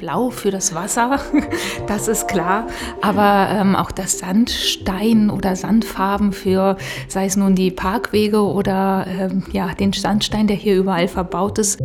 Blau für das Wasser, das ist klar. Aber ähm, auch das Sandstein oder Sandfarben für, sei es nun die Parkwege oder ähm, ja, den Sandstein, der hier überall verbaut ist.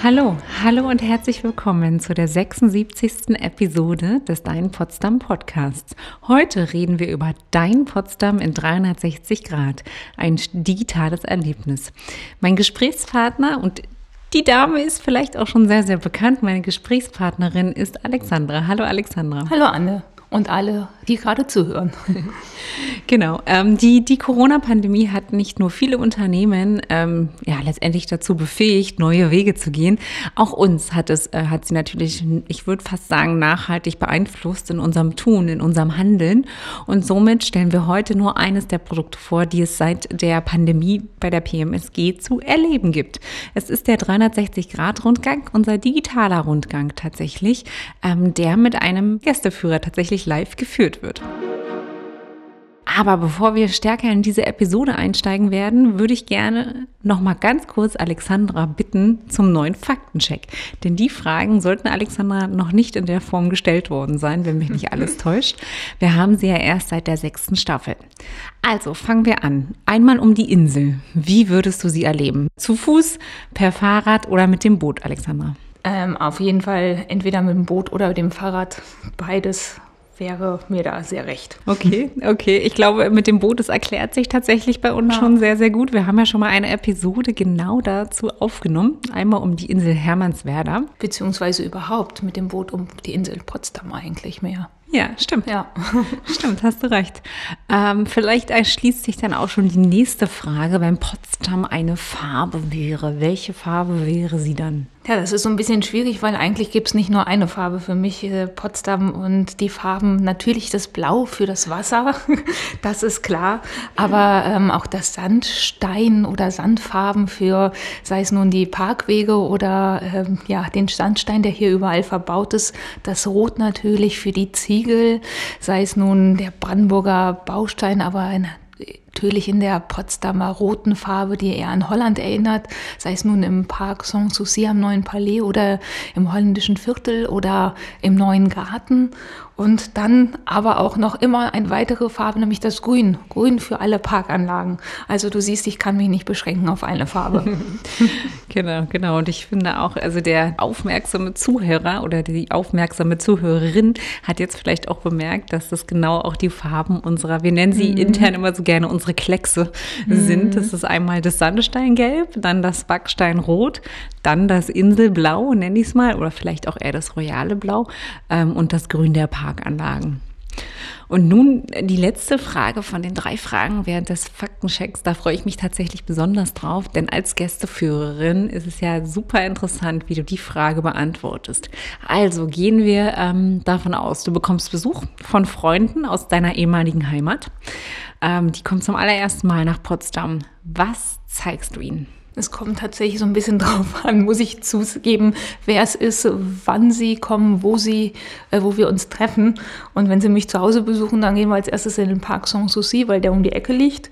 Hallo, hallo und herzlich willkommen zu der 76. Episode des Dein Potsdam Podcasts. Heute reden wir über Dein Potsdam in 360 Grad, ein digitales Erlebnis. Mein Gesprächspartner und die Dame ist vielleicht auch schon sehr, sehr bekannt. Meine Gesprächspartnerin ist Alexandra. Hallo Alexandra. Hallo Anne und alle, die gerade zuhören. Genau. Ähm, die die Corona-Pandemie hat nicht nur viele Unternehmen ähm, ja letztendlich dazu befähigt, neue Wege zu gehen. Auch uns hat es äh, hat sie natürlich, ich würde fast sagen, nachhaltig beeinflusst in unserem Tun, in unserem Handeln. Und somit stellen wir heute nur eines der Produkte vor, die es seit der Pandemie bei der PMSG zu erleben gibt. Es ist der 360-Grad-Rundgang, unser digitaler Rundgang tatsächlich, ähm, der mit einem Gästeführer tatsächlich live geführt wird. Aber bevor wir stärker in diese Episode einsteigen werden, würde ich gerne noch mal ganz kurz Alexandra bitten zum neuen Faktencheck. Denn die Fragen sollten Alexandra noch nicht in der Form gestellt worden sein, wenn mich nicht alles täuscht. Wir haben sie ja erst seit der sechsten Staffel. Also fangen wir an. Einmal um die Insel. Wie würdest du sie erleben? Zu Fuß, per Fahrrad oder mit dem Boot, Alexandra? Ähm, auf jeden Fall entweder mit dem Boot oder dem Fahrrad. Beides wäre mir da sehr recht. Okay, okay. Ich glaube, mit dem Boot, das erklärt sich tatsächlich bei uns ja. schon sehr, sehr gut. Wir haben ja schon mal eine Episode genau dazu aufgenommen. Einmal um die Insel Hermannswerder. Beziehungsweise überhaupt mit dem Boot um die Insel Potsdam eigentlich mehr. Ja, stimmt. Ja. stimmt, hast du recht. Ähm, vielleicht erschließt sich dann auch schon die nächste Frage, wenn Potsdam eine Farbe wäre. Welche Farbe wäre sie dann? Ja, das ist so ein bisschen schwierig, weil eigentlich gibt es nicht nur eine Farbe für mich, äh, Potsdam und die Farben, natürlich das Blau für das Wasser, das ist klar, aber ähm, auch das Sandstein oder Sandfarben für, sei es nun die Parkwege oder ähm, ja, den Sandstein, der hier überall verbaut ist, das Rot natürlich für die Ziegel, sei es nun der Brandenburger Baustein, aber ein natürlich in der Potsdamer roten Farbe, die eher an Holland erinnert, sei es nun im Park Sanssouci am Neuen Palais oder im holländischen Viertel oder im Neuen Garten. Und dann aber auch noch immer eine weitere Farbe, nämlich das Grün. Grün für alle Parkanlagen. Also du siehst, ich kann mich nicht beschränken auf eine Farbe. genau, genau. Und ich finde auch, also der aufmerksame Zuhörer oder die aufmerksame Zuhörerin hat jetzt vielleicht auch bemerkt, dass das genau auch die Farben unserer, wir nennen sie mhm. intern immer so gerne unsere Kleckse mhm. sind. Das ist einmal das Sandsteingelb, dann das Backsteinrot, dann das Inselblau, nenne ich es mal, oder vielleicht auch eher das royale Blau ähm, und das Grün der Park. Parkanlagen. Und nun die letzte Frage von den drei Fragen während des Faktenchecks. Da freue ich mich tatsächlich besonders drauf, denn als Gästeführerin ist es ja super interessant, wie du die Frage beantwortest. Also gehen wir ähm, davon aus, du bekommst Besuch von Freunden aus deiner ehemaligen Heimat. Ähm, die kommen zum allerersten Mal nach Potsdam. Was zeigst du ihnen? Es kommt tatsächlich so ein bisschen drauf an, muss ich zugeben, wer es ist, wann sie kommen, wo sie, äh, wo wir uns treffen. Und wenn sie mich zu Hause besuchen, dann gehen wir als erstes in den Park Sanssouci, weil der um die Ecke liegt.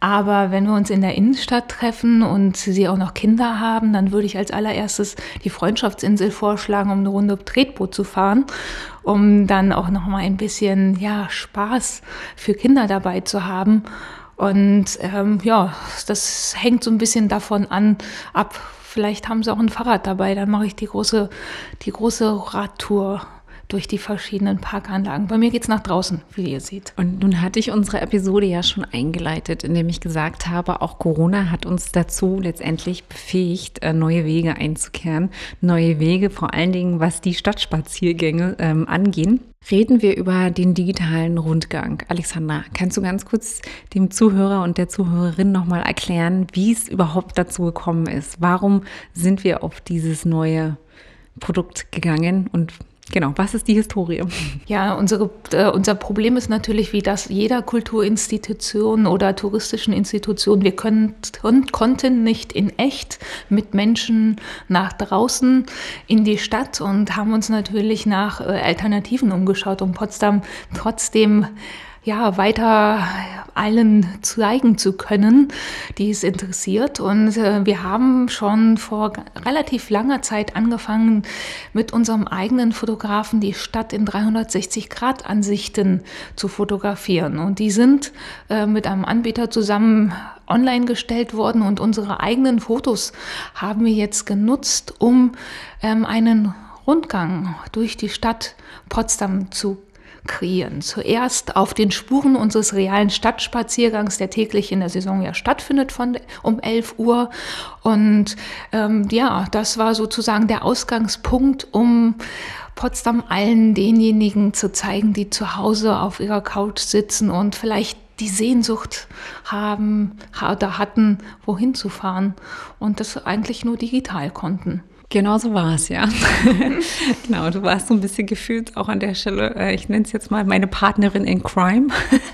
Aber wenn wir uns in der Innenstadt treffen und sie auch noch Kinder haben, dann würde ich als allererstes die Freundschaftsinsel vorschlagen, um eine Runde Tretboot zu fahren, um dann auch noch mal ein bisschen ja, Spaß für Kinder dabei zu haben. Und ähm, ja, das hängt so ein bisschen davon an, ab. Vielleicht haben sie auch ein Fahrrad dabei, dann mache ich die große, die große Radtour durch die verschiedenen Parkanlagen. Bei mir geht es nach draußen, wie ihr seht. Und nun hatte ich unsere Episode ja schon eingeleitet, indem ich gesagt habe, auch Corona hat uns dazu letztendlich befähigt, äh, neue Wege einzukehren. Neue Wege, vor allen Dingen, was die Stadtspaziergänge ähm, angehen. Reden wir über den digitalen Rundgang. Alexandra, kannst du ganz kurz dem Zuhörer und der Zuhörerin nochmal erklären, wie es überhaupt dazu gekommen ist? Warum sind wir auf dieses neue Produkt gegangen und Genau, was ist die Historie? Ja, unsere, äh, unser Problem ist natürlich, wie das jeder Kulturinstitution oder touristischen Institution, wir können, konnten nicht in echt mit Menschen nach draußen in die Stadt und haben uns natürlich nach äh, Alternativen umgeschaut, um Potsdam trotzdem ja, weiter allen zeigen zu können, die es interessiert. Und äh, wir haben schon vor relativ langer Zeit angefangen, mit unserem eigenen Fotografen die Stadt in 360-Grad-Ansichten zu fotografieren. Und die sind äh, mit einem Anbieter zusammen online gestellt worden und unsere eigenen Fotos haben wir jetzt genutzt, um ähm, einen Rundgang durch die Stadt Potsdam zu kreieren. Zuerst auf den Spuren unseres realen Stadtspaziergangs, der täglich in der Saison ja stattfindet von um 11 Uhr. Und ähm, ja, das war sozusagen der Ausgangspunkt, um Potsdam allen denjenigen zu zeigen, die zu Hause auf ihrer Couch sitzen und vielleicht die Sehnsucht haben oder hatten, wohin zu fahren und das eigentlich nur digital konnten. Genau so war es, ja. genau, du warst so ein bisschen gefühlt auch an der Stelle, äh, ich nenne es jetzt mal meine Partnerin in Crime,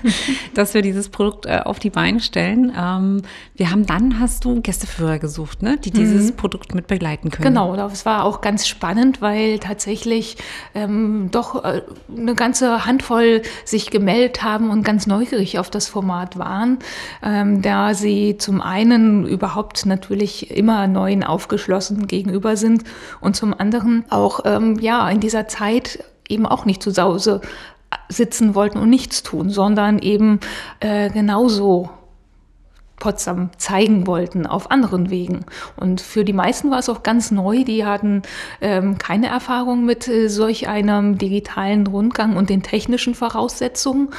dass wir dieses Produkt äh, auf die Beine stellen. Ähm, wir haben dann, hast du Gästeführer gesucht, ne, die dieses mhm. Produkt mit begleiten können. Genau, das war auch ganz spannend, weil tatsächlich ähm, doch äh, eine ganze Handvoll sich gemeldet haben und ganz neugierig auf das Format waren, ähm, da sie zum einen überhaupt natürlich immer neuen aufgeschlossen gegenüber sind sind und zum anderen auch ähm, ja in dieser Zeit eben auch nicht zu Hause sitzen wollten und nichts tun, sondern eben äh, genauso Potsdam zeigen wollten auf anderen Wegen. Und für die meisten war es auch ganz neu. Die hatten ähm, keine Erfahrung mit äh, solch einem digitalen Rundgang und den technischen Voraussetzungen.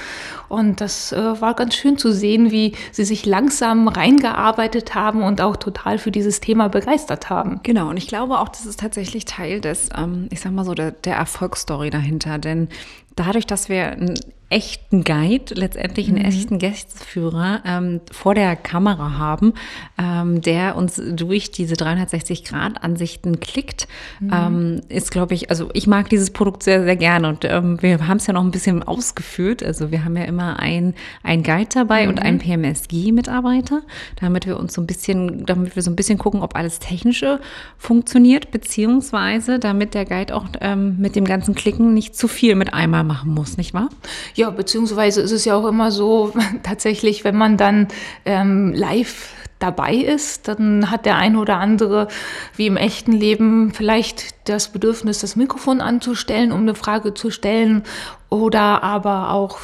Und das äh, war ganz schön zu sehen, wie sie sich langsam reingearbeitet haben und auch total für dieses Thema begeistert haben. Genau. Und ich glaube auch, das ist tatsächlich Teil des, ähm, ich sag mal so, der, der Erfolgsstory dahinter. Denn dadurch, dass wir einen echten Guide, letztendlich einen mhm. echten Gästeführer ähm, vor der Kamera haben, ähm, der uns durch diese 360-Grad-Ansichten klickt, mhm. ähm, ist, glaube ich, also ich mag dieses Produkt sehr, sehr gerne und ähm, wir haben es ja noch ein bisschen ausgeführt. Also wir haben ja immer ein, ein Guide dabei mhm. und einen PMSG-Mitarbeiter, damit wir uns so ein bisschen, damit wir so ein bisschen gucken, ob alles Technische funktioniert, beziehungsweise damit der Guide auch ähm, mit dem ganzen Klicken nicht zu viel mit einmal machen muss, nicht wahr? Ja, beziehungsweise ist es ja auch immer so, tatsächlich, wenn man dann ähm, live dabei ist, dann hat der eine oder andere, wie im echten Leben, vielleicht das Bedürfnis, das Mikrofon anzustellen, um eine Frage zu stellen oder aber auch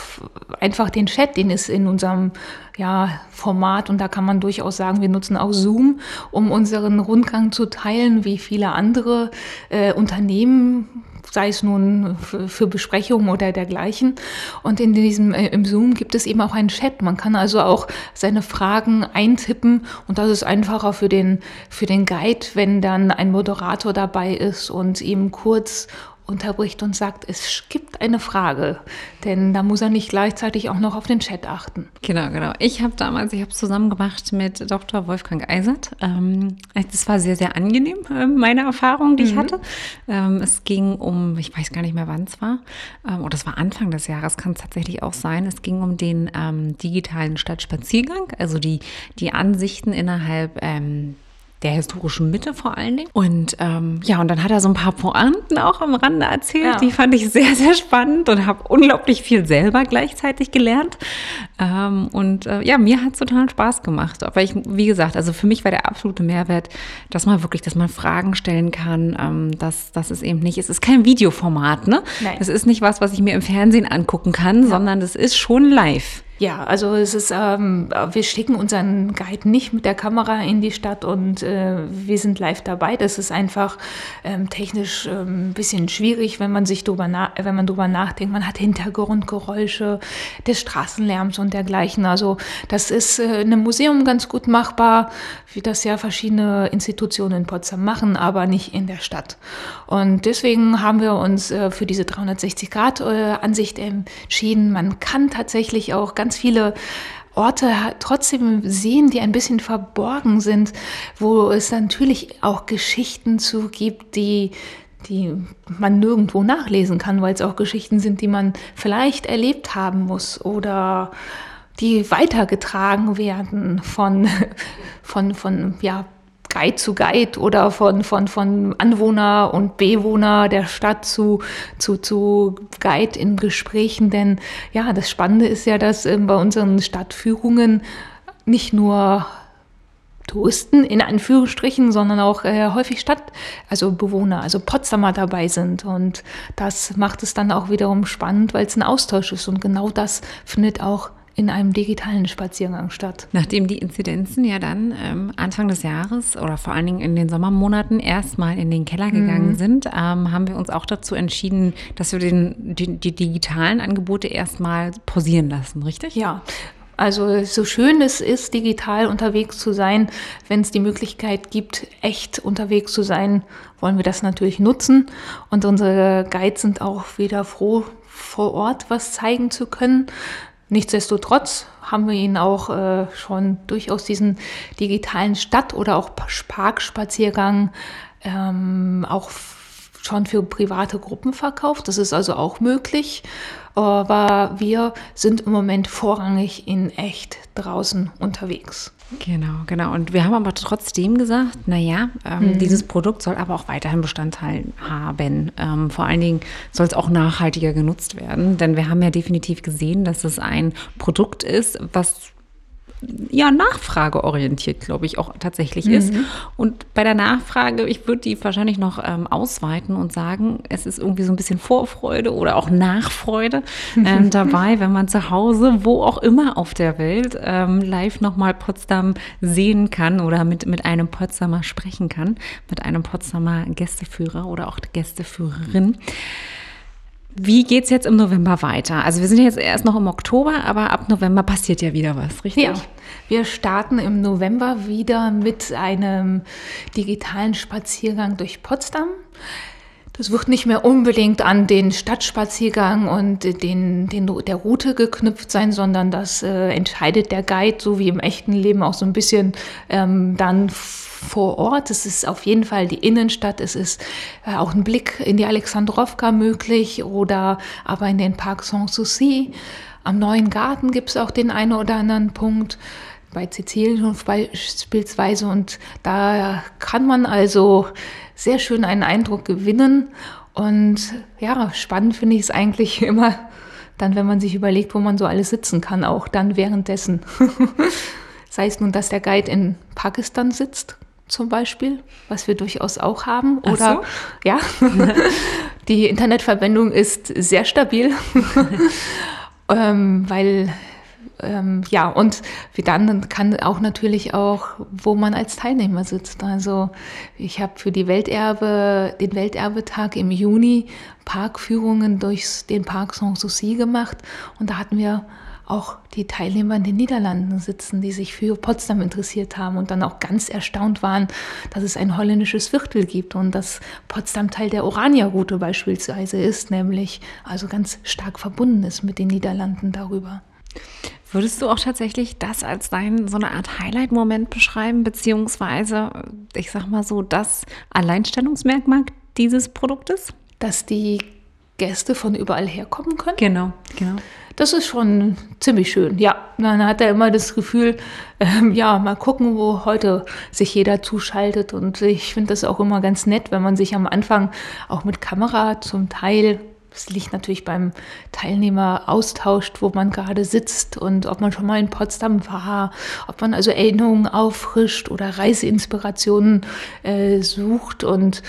einfach den Chat, den es in unserem ja, Format und da kann man durchaus sagen, wir nutzen auch Zoom, um unseren Rundgang zu teilen, wie viele andere äh, Unternehmen sei es nun für, für Besprechungen oder dergleichen. Und in diesem äh, im Zoom gibt es eben auch einen Chat. Man kann also auch seine Fragen eintippen und das ist einfacher für den für den Guide, wenn dann ein Moderator dabei ist und ihm kurz unterbricht und sagt, es gibt eine Frage, denn da muss er nicht gleichzeitig auch noch auf den Chat achten. Genau, genau. Ich habe damals, ich habe es zusammen gemacht mit Dr. Wolfgang Eisert. Ähm, das war sehr, sehr angenehm, äh, meine Erfahrung, die mhm. ich hatte. Ähm, es ging um, ich weiß gar nicht mehr, wann es war, ähm, oder es war Anfang des Jahres, kann es tatsächlich auch sein. Es ging um den ähm, digitalen Stadtspaziergang, also die, die Ansichten innerhalb ähm, der historischen Mitte vor allen Dingen. Und ähm, ja, und dann hat er so ein paar Pointen auch am Rande erzählt. Ja. Die fand ich sehr, sehr spannend und habe unglaublich viel selber gleichzeitig gelernt. Ähm, und äh, ja, mir hat es total Spaß gemacht. Aber ich, wie gesagt, also für mich war der absolute Mehrwert, dass man wirklich, dass man Fragen stellen kann. Ähm, dass das ist eben nicht, es ist kein Videoformat, ne? Nein. Es ist nicht was, was ich mir im Fernsehen angucken kann, ja. sondern es ist schon live. Ja, also es ist, ähm, wir schicken unseren Guide nicht mit der Kamera in die Stadt und äh, wir sind live dabei. Das ist einfach ähm, technisch ähm, ein bisschen schwierig, wenn man sich drüber, wenn man drüber nachdenkt. Man hat Hintergrundgeräusche des Straßenlärms und dergleichen. Also das ist äh, in einem Museum ganz gut machbar, wie das ja verschiedene Institutionen in Potsdam machen, aber nicht in der Stadt. Und deswegen haben wir uns äh, für diese 360-Grad-Ansicht äh, entschieden. Man kann tatsächlich auch ganz ganz viele Orte trotzdem sehen, die ein bisschen verborgen sind, wo es natürlich auch Geschichten zu gibt, die die man nirgendwo nachlesen kann, weil es auch Geschichten sind, die man vielleicht erlebt haben muss oder die weitergetragen werden von, von, von ja, Guide zu Guide oder von, von, von Anwohner und Bewohner der Stadt zu, zu, zu Guide in Gesprächen. Denn ja, das Spannende ist ja, dass äh, bei unseren Stadtführungen nicht nur Touristen in Anführungsstrichen, sondern auch äh, häufig Stadt, also Bewohner, also Potsdamer dabei sind. Und das macht es dann auch wiederum spannend, weil es ein Austausch ist. Und genau das findet auch in einem digitalen Spaziergang statt. Nachdem die Inzidenzen ja dann ähm, Anfang des Jahres oder vor allen Dingen in den Sommermonaten erstmal in den Keller gegangen mhm. sind, ähm, haben wir uns auch dazu entschieden, dass wir den, die, die digitalen Angebote erstmal pausieren lassen, richtig? Ja, also so schön es ist, digital unterwegs zu sein, wenn es die Möglichkeit gibt, echt unterwegs zu sein, wollen wir das natürlich nutzen. Und unsere Guides sind auch wieder froh, vor Ort was zeigen zu können. Nichtsdestotrotz haben wir ihnen auch äh, schon durchaus diesen digitalen Stadt- oder auch Parkspaziergang ähm, auch schon für private Gruppen verkauft. Das ist also auch möglich. Aber wir sind im Moment vorrangig in echt draußen unterwegs. Genau, genau. Und wir haben aber trotzdem gesagt, naja, ähm, mhm. dieses Produkt soll aber auch weiterhin Bestandteil haben. Ähm, vor allen Dingen soll es auch nachhaltiger genutzt werden, denn wir haben ja definitiv gesehen, dass es ein Produkt ist, was ja, nachfrageorientiert, glaube ich, auch tatsächlich mhm. ist. Und bei der Nachfrage, ich würde die wahrscheinlich noch ähm, ausweiten und sagen, es ist irgendwie so ein bisschen Vorfreude oder auch Nachfreude ähm, dabei, wenn man zu Hause, wo auch immer auf der Welt, ähm, live nochmal Potsdam sehen kann oder mit, mit einem Potsdamer sprechen kann, mit einem Potsdamer Gästeführer oder auch Gästeführerin. Wie geht es jetzt im November weiter? Also wir sind jetzt erst noch im Oktober, aber ab November passiert ja wieder was, richtig? Ja, wir starten im November wieder mit einem digitalen Spaziergang durch Potsdam. Das wird nicht mehr unbedingt an den Stadtspaziergang und den, den, der Route geknüpft sein, sondern das äh, entscheidet der Guide, so wie im echten Leben auch so ein bisschen ähm, dann vor Ort. Es ist auf jeden Fall die Innenstadt. Es ist äh, auch ein Blick in die Alexandrowka möglich oder aber in den Park Sanssouci. Am Neuen Garten gibt es auch den einen oder anderen Punkt bei Sizilien beispielsweise und da kann man also sehr schön einen Eindruck gewinnen und ja, spannend finde ich es eigentlich immer dann, wenn man sich überlegt, wo man so alles sitzen kann, auch dann währenddessen. Sei es nun, dass der Guide in Pakistan sitzt zum Beispiel, was wir durchaus auch haben. Oder so. ja, die Internetverbindung ist sehr stabil, ähm, weil ähm, ja, und wie dann kann auch natürlich auch, wo man als Teilnehmer sitzt. Also ich habe für die Welterbe, den Welterbetag im Juni Parkführungen durch den Park Sanssouci gemacht und da hatten wir auch die Teilnehmer in den Niederlanden sitzen, die sich für Potsdam interessiert haben und dann auch ganz erstaunt waren, dass es ein holländisches Viertel gibt und dass Potsdam Teil der Orania-Route beispielsweise ist, nämlich also ganz stark verbunden ist mit den Niederlanden darüber. Würdest du auch tatsächlich das als dein so eine Art Highlight-Moment beschreiben, beziehungsweise, ich sag mal so, das Alleinstellungsmerkmal dieses Produktes? Dass die Gäste von überall herkommen können? Genau, genau. Das ist schon ziemlich schön. Ja, man hat ja immer das Gefühl, ähm, ja, mal gucken, wo heute sich jeder zuschaltet. Und ich finde das auch immer ganz nett, wenn man sich am Anfang auch mit Kamera zum Teil das liegt natürlich beim Teilnehmer austauscht, wo man gerade sitzt und ob man schon mal in Potsdam war, ob man also Erinnerungen auffrischt oder Reiseinspirationen äh, sucht. Und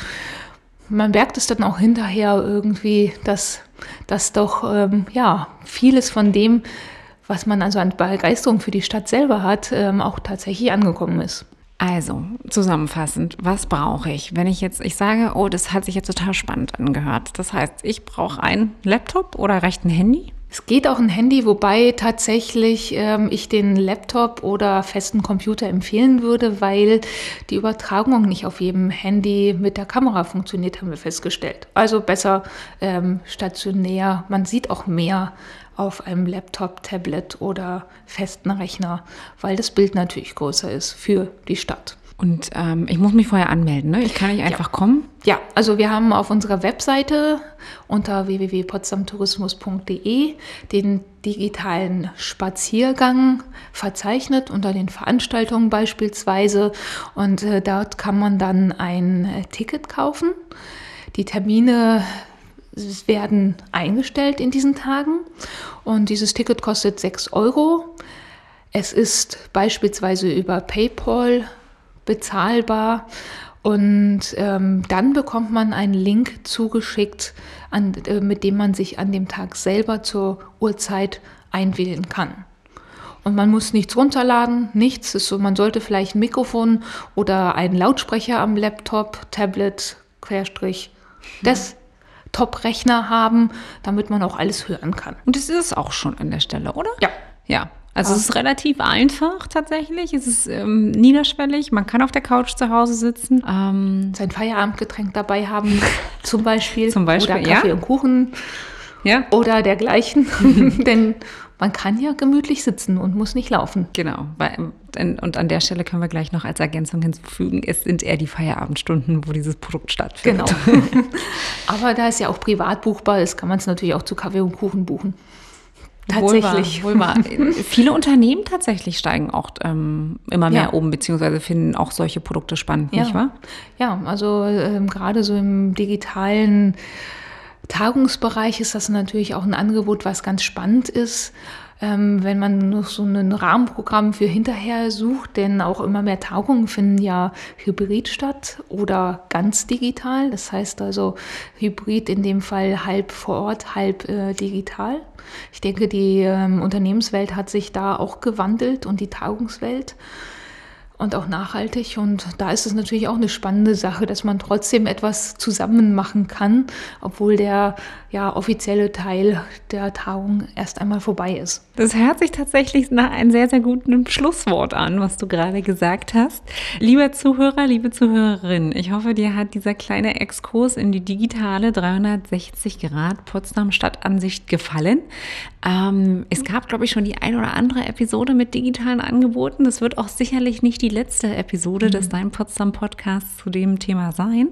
man merkt es dann auch hinterher irgendwie, dass, dass doch ähm, ja, vieles von dem, was man also an Begeisterung für die Stadt selber hat, ähm, auch tatsächlich angekommen ist. Also, zusammenfassend, was brauche ich? Wenn ich jetzt, ich sage, oh, das hat sich jetzt total spannend angehört. Das heißt, ich brauche einen Laptop oder reicht ein Handy? Es geht auch ein Handy, wobei tatsächlich ähm, ich den Laptop oder festen Computer empfehlen würde, weil die Übertragung nicht auf jedem Handy mit der Kamera funktioniert, haben wir festgestellt. Also besser ähm, stationär. Man sieht auch mehr auf einem Laptop, Tablet oder festen Rechner, weil das Bild natürlich größer ist für die Stadt. Und ähm, ich muss mich vorher anmelden, ne? Ich kann nicht einfach ja. kommen. Ja, also wir haben auf unserer Webseite unter www.potsdamtourismus.de den digitalen Spaziergang verzeichnet unter den Veranstaltungen beispielsweise. Und äh, dort kann man dann ein äh, Ticket kaufen. Die Termine werden eingestellt in diesen Tagen und dieses Ticket kostet 6 Euro. Es ist beispielsweise über PayPal bezahlbar. Und ähm, dann bekommt man einen Link zugeschickt, an, äh, mit dem man sich an dem Tag selber zur Uhrzeit einwählen kann. Und man muss nichts runterladen, nichts. Ist so, man sollte vielleicht ein Mikrofon oder einen Lautsprecher am Laptop, Tablet, Querstrich, des Top-Rechner haben, damit man auch alles hören kann. Und das ist es auch schon an der Stelle, oder? Ja. Ja, also es ist relativ einfach tatsächlich. Es ist ähm, niederschwellig. Man kann auf der Couch zu Hause sitzen. Ähm, Sein Feierabendgetränk dabei haben, zum Beispiel. Zum Beispiel, Oder Kaffee ja. und Kuchen. Ja. Oder dergleichen. Denn man kann ja gemütlich sitzen und muss nicht laufen. Genau. Und an der Stelle können wir gleich noch als Ergänzung hinzufügen, es sind eher die Feierabendstunden, wo dieses Produkt stattfindet. Genau. Aber da es ja auch privat buchbar ist, kann man es natürlich auch zu Kaffee und Kuchen buchen. Tatsächlich. Wohl wahr, wohl wahr. Viele Unternehmen tatsächlich steigen auch ähm, immer mehr ja. um, beziehungsweise finden auch solche Produkte spannend, ja. nicht wahr? Ja, also ähm, gerade so im digitalen Tagungsbereich ist das natürlich auch ein Angebot, was ganz spannend ist ähm, wenn man noch so ein Rahmenprogramm für hinterher sucht, denn auch immer mehr Tagungen finden ja hybrid statt oder ganz digital. Das heißt also hybrid in dem Fall halb vor Ort, halb äh, digital. Ich denke, die ähm, Unternehmenswelt hat sich da auch gewandelt und die Tagungswelt und auch nachhaltig. Und da ist es natürlich auch eine spannende Sache, dass man trotzdem etwas zusammen machen kann, obwohl der ja, offizielle Teil der Tagung erst einmal vorbei ist. Das hört sich tatsächlich nach einem sehr, sehr guten Schlusswort an, was du gerade gesagt hast. Lieber Zuhörer, liebe Zuhörerin, ich hoffe, dir hat dieser kleine Exkurs in die digitale 360 Grad Potsdam Stadtansicht gefallen. Ähm, es gab, glaube ich, schon die ein oder andere Episode mit digitalen Angeboten. Das wird auch sicherlich nicht die letzte Episode mhm. des Dein Potsdam Podcasts zu dem Thema sein.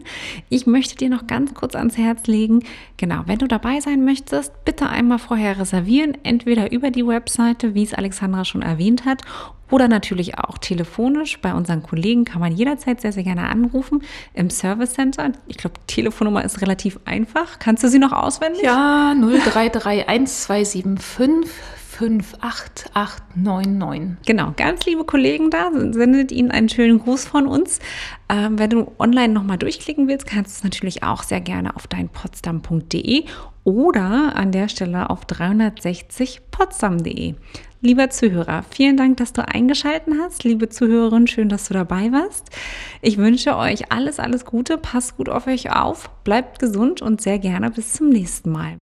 Ich möchte dir noch ganz kurz ans Herz legen, genau, wenn du dabei sein möchtest, bitte einmal vorher reservieren, entweder über die Webseite, wie es Alexandra schon erwähnt hat, oder natürlich auch telefonisch. Bei unseren Kollegen kann man jederzeit sehr, sehr gerne anrufen im Service Center. Ich glaube, die Telefonnummer ist relativ einfach. Kannst du sie noch auswendig? Ja, 0331275 58899. Genau, ganz liebe Kollegen da, sendet Ihnen einen schönen Gruß von uns. Ähm, wenn du online nochmal durchklicken willst, kannst du es natürlich auch sehr gerne auf deinpotsdam.de oder an der Stelle auf 360potsdam.de. Lieber Zuhörer, vielen Dank, dass du eingeschaltet hast. Liebe Zuhörerin, schön, dass du dabei warst. Ich wünsche euch alles, alles Gute. Passt gut auf euch auf, bleibt gesund und sehr gerne bis zum nächsten Mal.